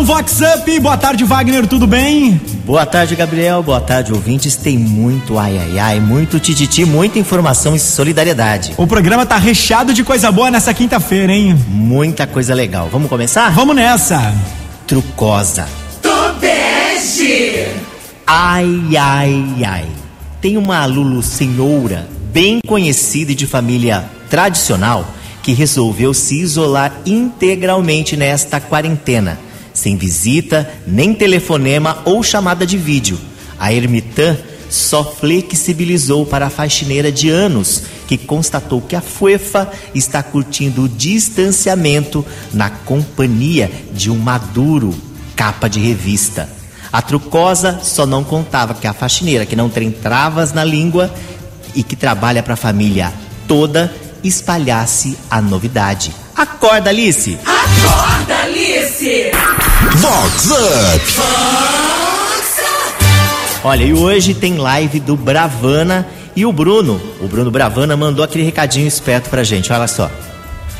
um Vox Up. Boa tarde, Wagner, tudo bem? Boa tarde, Gabriel. Boa tarde, ouvintes. Tem muito ai ai ai, muito tititi, muita informação e solidariedade. O programa tá recheado de coisa boa nessa quinta-feira, hein? Muita coisa legal. Vamos começar? Vamos nessa. Trucosa. Tobeste! Ai ai ai. Tem uma Lulu senhora bem conhecida e de família tradicional que resolveu se isolar integralmente nesta quarentena, sem visita, nem telefonema ou chamada de vídeo. A ermitã só flexibilizou para a faxineira de anos, que constatou que a Fuefa está curtindo o distanciamento na companhia de um maduro capa de revista. A trucosa só não contava que a faxineira, que não tem travas na língua e que trabalha para a família toda, espalhasse a novidade. Acorda, Alice! Acorda, Alice! Vox Up! Olha, e hoje tem live do Bravana e o Bruno. O Bruno Bravana mandou aquele recadinho esperto pra gente, olha só.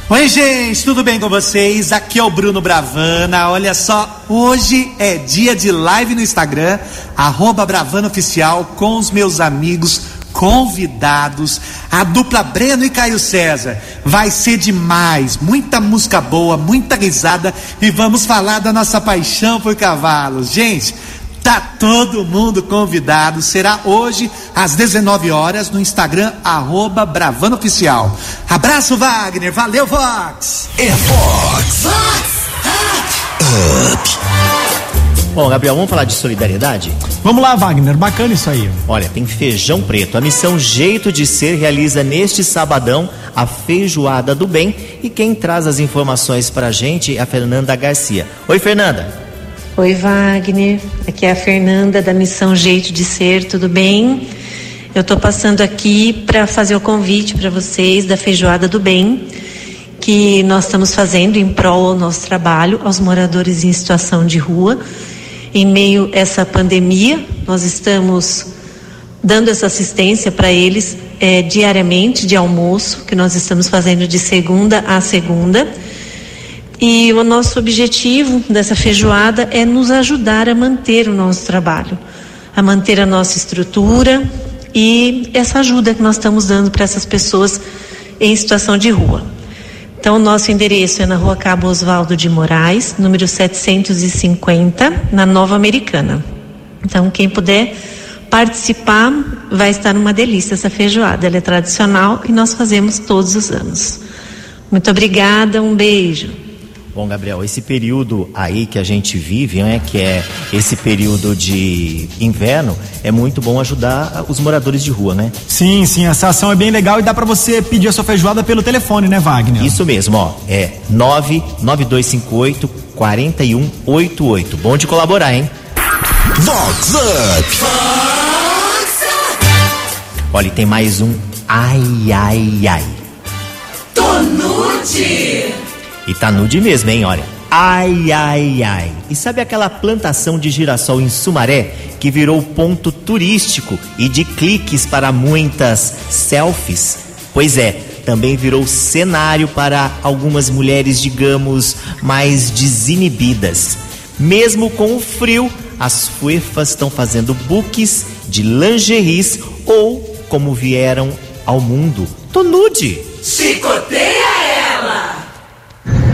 Oi, gente, tudo bem com vocês? Aqui é o Bruno Bravana. Olha só, hoje é dia de live no Instagram, arroba Bravana Oficial, com os meus amigos convidados, a dupla Breno e Caio César. Vai ser demais, muita música boa, muita risada e vamos falar da nossa paixão por cavalos. Gente, tá todo mundo convidado. Será hoje às 19 horas no Instagram arroba Bravana Oficial. Abraço Wagner, valeu Vox. É Vox Bom, Gabriel, vamos falar de solidariedade? Vamos lá, Wagner, bacana isso aí. Olha, tem feijão preto. A missão Jeito de Ser realiza neste sabadão a feijoada do bem e quem traz as informações pra gente é a Fernanda Garcia. Oi, Fernanda. Oi, Wagner. Aqui é a Fernanda da Missão Jeito de Ser, tudo bem? Eu estou passando aqui para fazer o convite para vocês da Feijoada do Bem, que nós estamos fazendo em prol ao nosso trabalho, aos moradores em situação de rua. Em meio a essa pandemia, nós estamos dando essa assistência para eles eh, diariamente de almoço, que nós estamos fazendo de segunda a segunda. E o nosso objetivo dessa feijoada é nos ajudar a manter o nosso trabalho, a manter a nossa estrutura e essa ajuda que nós estamos dando para essas pessoas em situação de rua. Então, o nosso endereço é na rua Cabo Oswaldo de Moraes, número 750, na Nova Americana. Então, quem puder participar, vai estar numa delícia essa feijoada. Ela é tradicional e nós fazemos todos os anos. Muito obrigada, um beijo. Bom, Gabriel, esse período aí que a gente vive, né, que é esse período de inverno, é muito bom ajudar os moradores de rua, né? Sim, sim, essa ação é bem legal e dá pra você pedir a sua feijoada pelo telefone, né, Wagner? Isso mesmo, ó, é 99258 4188. Bom de colaborar, hein? Vox Up! Olha, e tem mais um ai ai ai. Tonute! E tá nude mesmo, hein? Olha. Ai, ai, ai. E sabe aquela plantação de girassol em Sumaré que virou ponto turístico e de cliques para muitas selfies? Pois é, também virou cenário para algumas mulheres, digamos, mais desinibidas. Mesmo com o frio, as fuefas estão fazendo books de lingeries ou como vieram ao mundo. Tô nude! Chicoteia!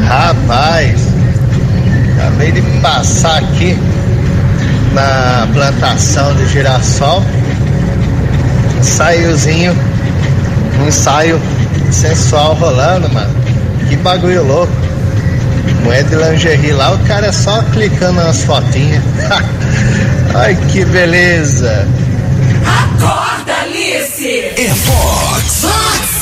Rapaz, acabei de passar aqui na plantação de girassol. Ensaiozinho, um ensaio sensual rolando, mano. Que bagulho louco. Moeda de lingerie lá, o cara é só clicando nas fotinhas. Ai que beleza. Acorda, Alice! É Vox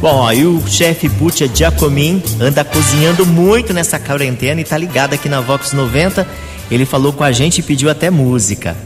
Bom, e o chefe Butia Giacomin anda cozinhando muito nessa quarentena e tá ligado aqui na Vox 90. Ele falou com a gente e pediu até música.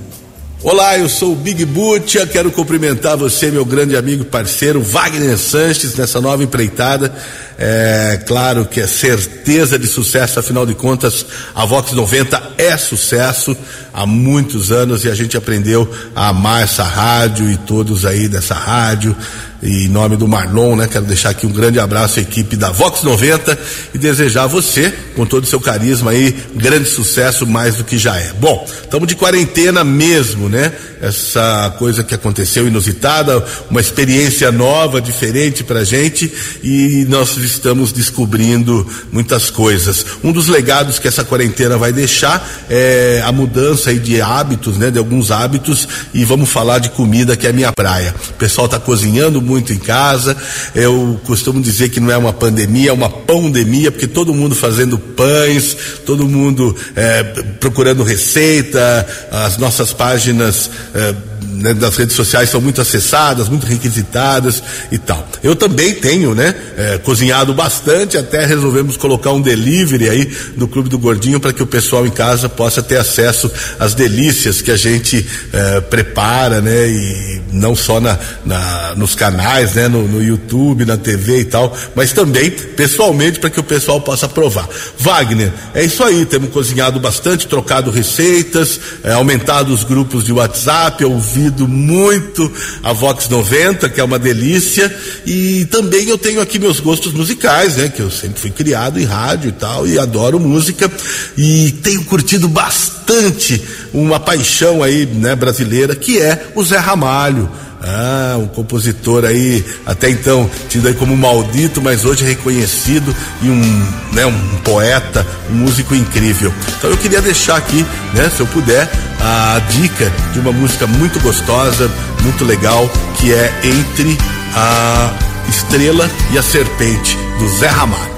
Olá, eu sou o Big Butia, quero cumprimentar você, meu grande amigo parceiro Wagner Sanches, nessa nova empreitada. É claro que é certeza de sucesso, afinal de contas, a Vox 90 é sucesso há muitos anos e a gente aprendeu a amar essa rádio e todos aí dessa rádio. Em nome do Marlon, né, quero deixar aqui um grande abraço à equipe da Vox 90 e desejar a você, com todo o seu carisma aí, grande sucesso mais do que já é. Bom, estamos de quarentena mesmo, né? Essa coisa que aconteceu inusitada, uma experiência nova, diferente pra gente e nós estamos descobrindo muitas coisas. Um dos legados que essa quarentena vai deixar é a mudança aí de hábitos, né? De alguns hábitos e vamos falar de comida que é a minha praia. O pessoal está cozinhando muito em casa. Eu costumo dizer que não é uma pandemia, é uma pandemia, porque todo mundo fazendo pães, todo mundo é, procurando receita, as nossas páginas é, né, das redes sociais são muito acessadas, muito requisitadas e tal. Eu também tenho, né, é, cozinhado bastante, até resolvemos colocar um delivery aí no Clube do Gordinho para que o pessoal em casa possa ter acesso às delícias que a gente é, prepara, né, e não só na, na nos canais, né, no, no, YouTube, na TV e tal, mas também pessoalmente para que o pessoal possa provar. Wagner, é isso aí, temos cozinhado bastante, trocado receitas, é, aumentado os grupos de WhatsApp, ouvido muito a Vox 90, que é uma delícia, e também eu tenho aqui meus gostos musicais, né, que eu sempre fui criado em rádio e tal, e adoro música, e tenho curtido bastante uma paixão aí, né, brasileira, que é o Zé Ramalho. Ah, um compositor aí, até então tido aí como maldito, mas hoje reconhecido e um, né, um poeta, um músico incrível. Então eu queria deixar aqui, né, se eu puder, a dica de uma música muito gostosa, muito legal, que é Entre a Estrela e a Serpente, do Zé Ramalho.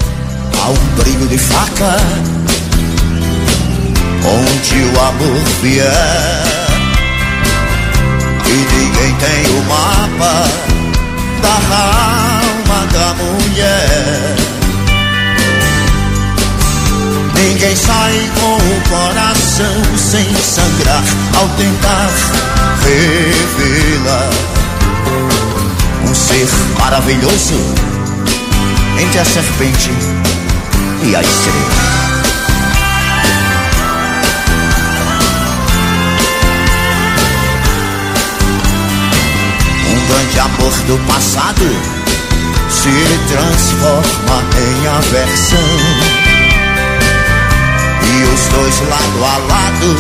Há um brilho de faca onde o amor vier ninguém tem o mapa da alma da mulher. Ninguém sai com o coração sem sangrar ao tentar revelar um ser maravilhoso entre a serpente e a estrela. Grande amor do passado se transforma em aversão. E os dois lado a lado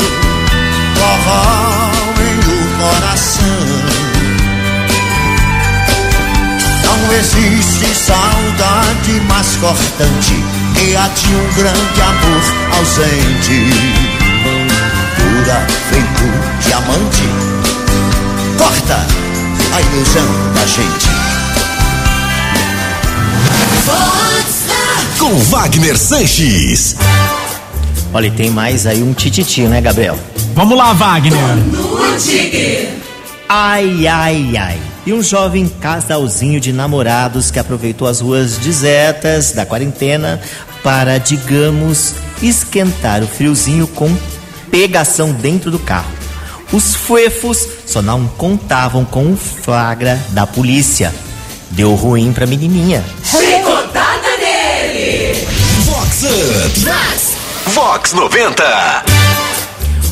corroem o coração. Não existe saudade mais cortante que a de um grande amor ausente. Dura feito diamante, corta a ilusão da gente. Com Wagner Sanches. Olha, e tem mais aí um tititi, né, Gabriel? Vamos lá, Wagner. Ai, ai, ai. E um jovem casalzinho de namorados que aproveitou as ruas desertas da quarentena para, digamos, esquentar o friozinho com pegação dentro do carro. Os fuefos só não contavam com o flagra da polícia. Deu ruim pra menininha. Chicotada nele. Vox. Vox 90.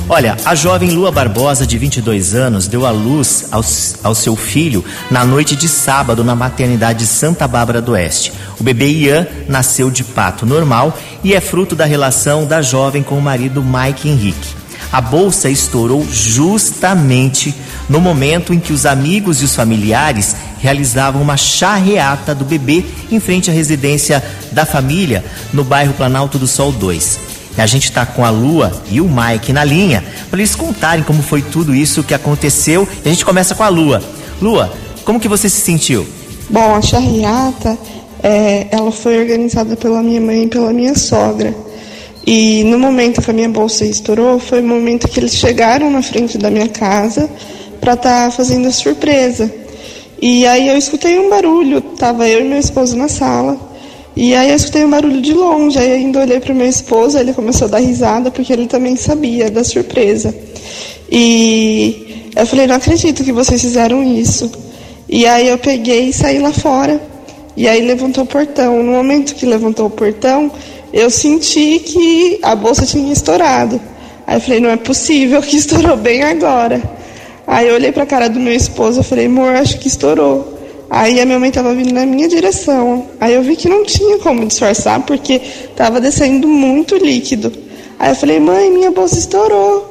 Olha, a jovem Lua Barbosa, de 22 anos, deu à luz ao, ao, seu filho na noite de sábado na maternidade Santa Bárbara do Oeste. O bebê Ian nasceu de pato normal e é fruto da relação da jovem com o marido Mike Henrique. A bolsa estourou justamente no momento em que os amigos e os familiares realizavam uma charreata do bebê em frente à residência da família no bairro Planalto do Sol 2. A gente está com a Lua e o Mike na linha para eles contarem como foi tudo isso que aconteceu. E a gente começa com a Lua. Lua, como que você se sentiu? Bom, a charreata, é, ela foi organizada pela minha mãe e pela minha sogra. E no momento que a minha bolsa estourou, foi o momento que eles chegaram na frente da minha casa para estar tá fazendo a surpresa. E aí eu escutei um barulho, tava eu e meu esposo na sala. E aí eu escutei um barulho de longe, aí ainda olhei para meu esposo, ele começou a dar risada porque ele também sabia da surpresa. E eu falei, não acredito que vocês fizeram isso. E aí eu peguei e saí lá fora. E aí levantou o portão. No momento que levantou o portão, eu senti que a bolsa tinha estourado. Aí eu falei, não é possível que estourou bem agora. Aí eu olhei para a cara do meu esposo e falei, amor, acho que estourou. Aí a minha mãe tava vindo na minha direção. Aí eu vi que não tinha como disfarçar porque tava descendo muito líquido. Aí eu falei, mãe, minha bolsa estourou.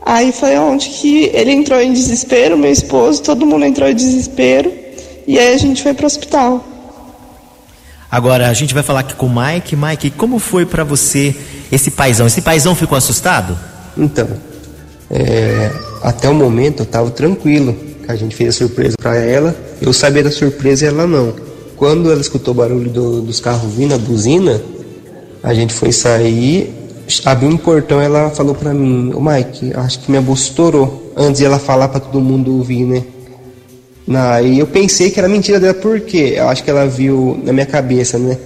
Aí foi onde que ele entrou em desespero, meu esposo, todo mundo entrou em desespero. E aí a gente foi pro hospital. Agora a gente vai falar aqui com o Mike. Mike, como foi para você esse paizão? Esse paizão ficou assustado? Então, é, até o momento eu tava tranquilo. A gente fez a surpresa para ela. Eu sabia da surpresa e ela não. Quando ela escutou o barulho do, dos carros vindo, a buzina, a gente foi sair, abriu um portão ela falou para mim, ô Mike, acho que minha bolsa estourou. Antes de ela falar para todo mundo ouvir, né? Aí eu pensei que era mentira dela, por quê? Eu acho que ela viu na minha cabeça, né?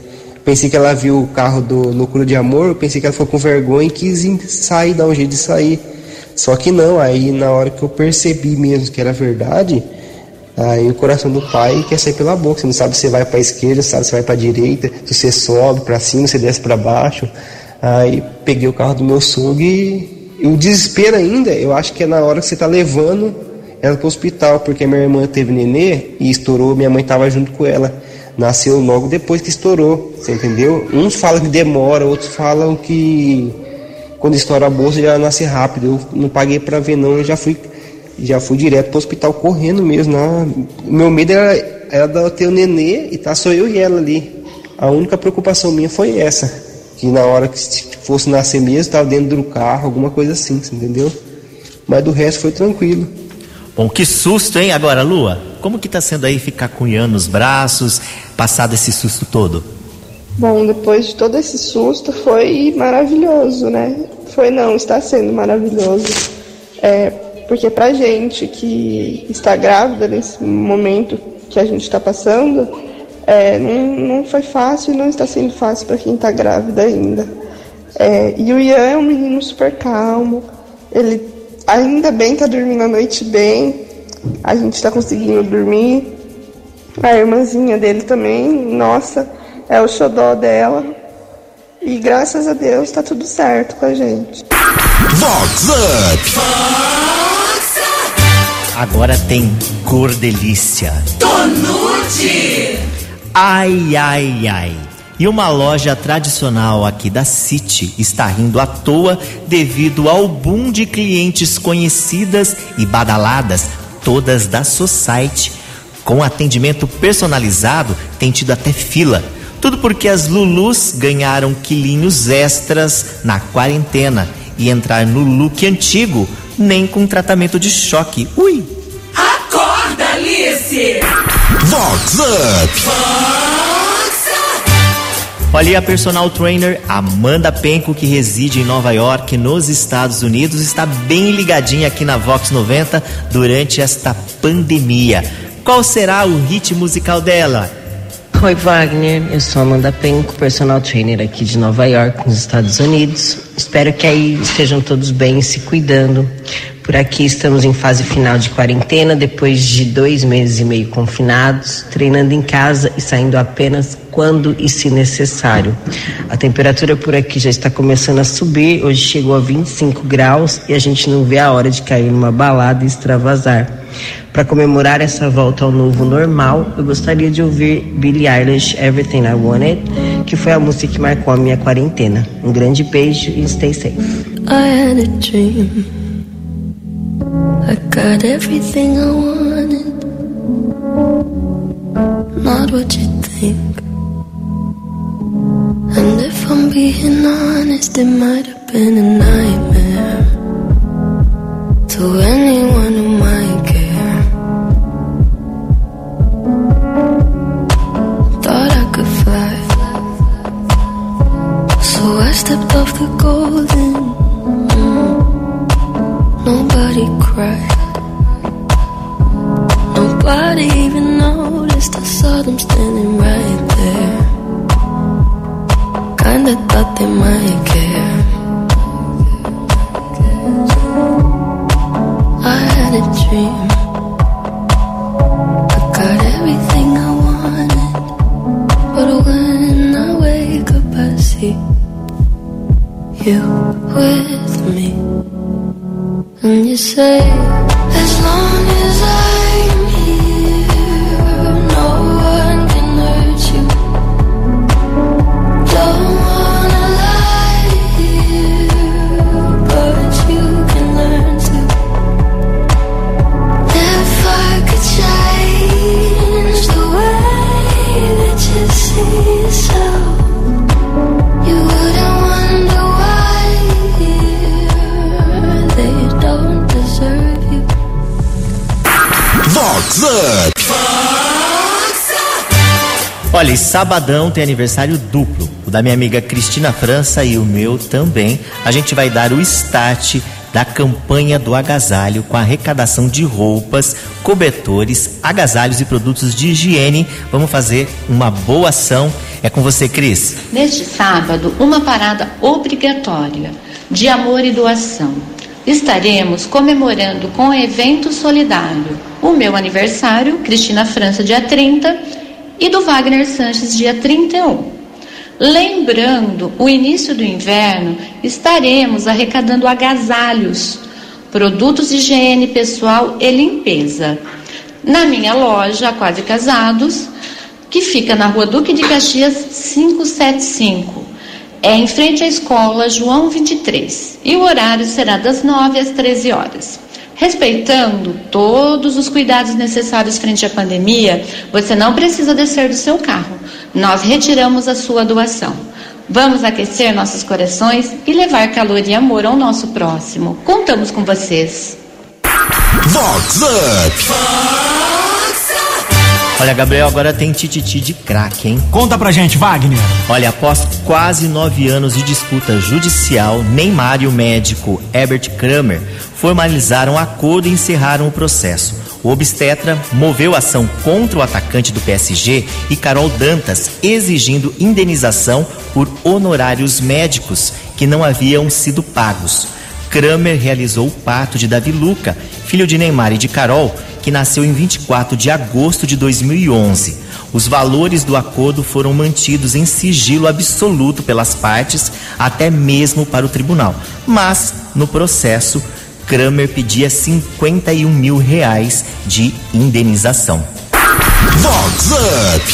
Pensei que ela viu o carro do Loucura de Amor, eu pensei que ela ficou com vergonha e quis sair, dar um jeito de sair. Só que não, aí na hora que eu percebi mesmo que era verdade, aí o coração do pai quer sair pela boca. Você não sabe se vai para esquerda, sabe se vai para direita, se você sobe para cima, se desce para baixo. Aí peguei o carro do meu sogro e, e o desespero ainda, eu acho que é na hora que você está levando ela para o hospital, porque minha irmã teve nenê e estourou, minha mãe estava junto com ela. Nasceu logo depois que estourou, você entendeu? Uns falam que demora, outros falam que quando estoura a bolsa já nasce rápido. Eu não paguei para ver não, eu já fui já fui direto para o hospital correndo mesmo. Né? O meu medo era, era ter o nenê e tá só eu e ela ali. A única preocupação minha foi essa, que na hora que fosse nascer mesmo, estava dentro do carro, alguma coisa assim, entendeu? Mas do resto foi tranquilo. Bom, que susto, hein? Agora, Lua, como que tá sendo aí ficar cunhando os braços, passado esse susto todo? Bom, depois de todo esse susto, foi maravilhoso, né? Foi não, está sendo maravilhoso. É, porque pra gente que está grávida nesse momento que a gente está passando, é, não, não foi fácil e não está sendo fácil para quem está grávida ainda. É, e o Ian é um menino super calmo, ele ainda bem está dormindo a noite bem, a gente está conseguindo dormir. A irmãzinha dele também, nossa, é o xodó dela. E graças a Deus tá tudo certo com a gente. Vox Up! Agora tem cor delícia. Tonute! Ai, ai, ai. E uma loja tradicional aqui da City está rindo à toa devido ao boom de clientes conhecidas e badaladas, todas da Society. Com atendimento personalizado, tem tido até fila. Tudo porque as Lulus ganharam quilinhos extras na quarentena e entrar no look antigo nem com tratamento de choque. Ui! Acorda, Alice! Vox Up! Olha a personal trainer Amanda Penco, que reside em Nova York, nos Estados Unidos, está bem ligadinha aqui na Vox 90 durante esta pandemia. Qual será o hit musical dela? Oi, Wagner. Eu sou Amanda Penco, personal trainer aqui de Nova York, nos Estados Unidos. Espero que aí estejam todos bem, se cuidando. Por aqui estamos em fase final de quarentena, depois de dois meses e meio confinados, treinando em casa e saindo apenas quando e se necessário. A temperatura por aqui já está começando a subir, hoje chegou a 25 graus e a gente não vê a hora de cair numa balada e extravasar. Para comemorar essa volta ao novo normal, eu gostaria de ouvir Billie Eilish Everything I Wanted, que foi a música que marcou a minha quarentena. Um grande beijo e stay safe. I had a dream. I got everything I wanted. Not what you think. And if I'm being honest, it might have been a nightmare to anyone Olha, sabadão tem aniversário duplo. O da minha amiga Cristina França e o meu também. A gente vai dar o start da campanha do agasalho com arrecadação de roupas, cobertores, agasalhos e produtos de higiene. Vamos fazer uma boa ação. É com você, Cris. Neste sábado, uma parada obrigatória de amor e doação. Estaremos comemorando com evento solidário o meu aniversário, Cristina França, dia 30, e do Wagner Sanches, dia 31. Lembrando o início do inverno, estaremos arrecadando agasalhos, produtos de higiene pessoal e limpeza. Na minha loja, Quase Casados, que fica na rua Duque de Caxias 575. É em frente à escola João 23. E o horário será das 9 às 13 horas. Respeitando todos os cuidados necessários frente à pandemia, você não precisa descer do seu carro. Nós retiramos a sua doação. Vamos aquecer nossos corações e levar calor e amor ao nosso próximo. Contamos com vocês. Vox Up. Olha, Gabriel, agora tem tititi de craque, hein? Conta pra gente, Wagner. Olha, após quase nove anos de disputa judicial, Neymar e o médico Herbert Kramer formalizaram acordo e encerraram o processo. O obstetra moveu ação contra o atacante do PSG e Carol Dantas, exigindo indenização por honorários médicos que não haviam sido pagos. Kramer realizou o parto de Davi Luca, filho de Neymar e de Carol, que nasceu em 24 de agosto de 2011. Os valores do acordo foram mantidos em sigilo absoluto pelas partes, até mesmo para o tribunal. Mas, no processo, Kramer pedia 51 mil reais de indenização. Vox Up.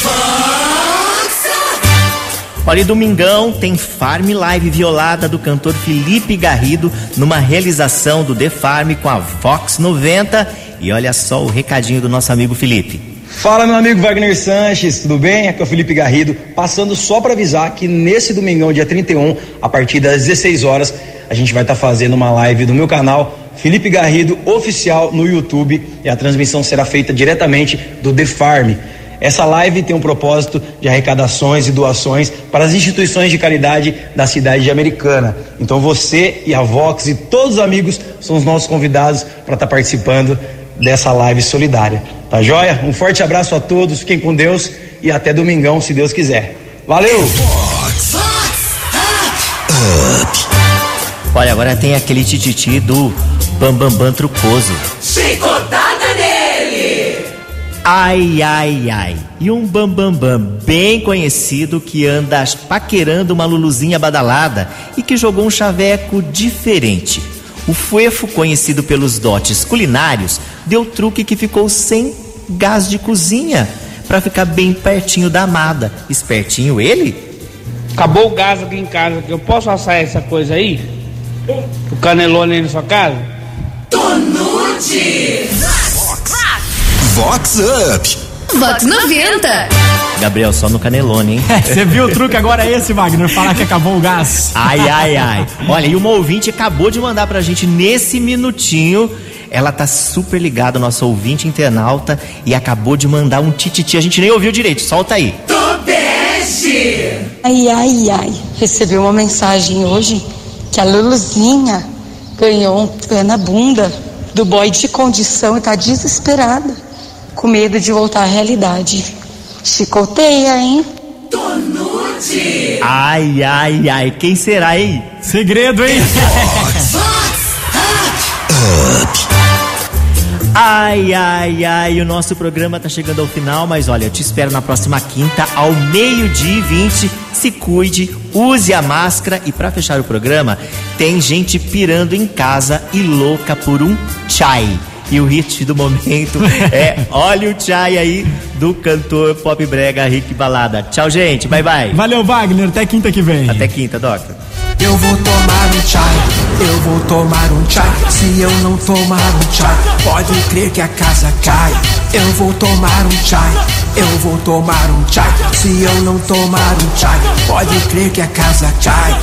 Olha, e domingão tem Farm Live Violada do cantor Felipe Garrido numa realização do The Farm com a Vox 90. E olha só o recadinho do nosso amigo Felipe. Fala meu amigo Wagner Sanches, tudo bem? Aqui é o Felipe Garrido, passando só para avisar que nesse domingão, dia 31, a partir das 16 horas, a gente vai estar tá fazendo uma live do meu canal Felipe Garrido oficial no YouTube e a transmissão será feita diretamente do The Farm. Essa live tem um propósito de arrecadações e doações para as instituições de caridade da cidade de Americana. Então você e a Vox e todos os amigos são os nossos convidados para estar participando dessa live solidária. Tá joia? Um forte abraço a todos, fiquem com Deus e até domingão, se Deus quiser. Valeu! Olha, agora tem aquele tititi do Bambambam Bam, Bam Trucoso. Chicotada nele! Ai, ai, ai. E um Bambambam Bam, Bam, bem conhecido que anda paquerando uma luluzinha badalada e que jogou um chaveco diferente. O Fuefo, conhecido pelos dotes culinários, deu truque que ficou sem gás de cozinha para ficar bem pertinho da amada. Espertinho ele? Acabou o gás aqui em casa, que eu posso assar essa coisa aí? O canelone aí na sua casa? Tonute! Vox Up. Vox 90. Gabriel, só no canelone, hein? Você viu o truque agora é esse, Wagner? Falar que acabou o gás. Ai, ai, ai. Olha, e uma ouvinte acabou de mandar pra gente nesse minutinho. Ela tá super ligada, nossa ouvinte internauta, e acabou de mandar um tititi. A gente nem ouviu direito, solta aí. Tobeste! Ai, ai, ai. Recebi uma mensagem hoje que a Luluzinha ganhou um pé na bunda do boy de condição e tá desesperada, com medo de voltar à realidade. Chicoteia, hein? Tonute! Ai, ai, ai, quem será, hein? Segredo, hein? Ai, ai, ai, o nosso programa tá chegando ao final, mas olha, eu te espero na próxima quinta, ao meio-dia e 20. Se cuide, use a máscara e para fechar o programa, tem gente pirando em casa e louca por um chai. E o hit do momento é Olha o chai aí do cantor pop brega Rick Balada. Tchau, gente. Bye, bye. Valeu, Wagner. Até quinta que vem. Até quinta, Doctor. Eu vou tomar um chai, eu vou tomar um chai. Se eu não tomar um chai, pode crer que a casa cai. Eu vou tomar um chai, eu vou tomar um chai. Se eu não tomar um chai, pode crer que a casa cai.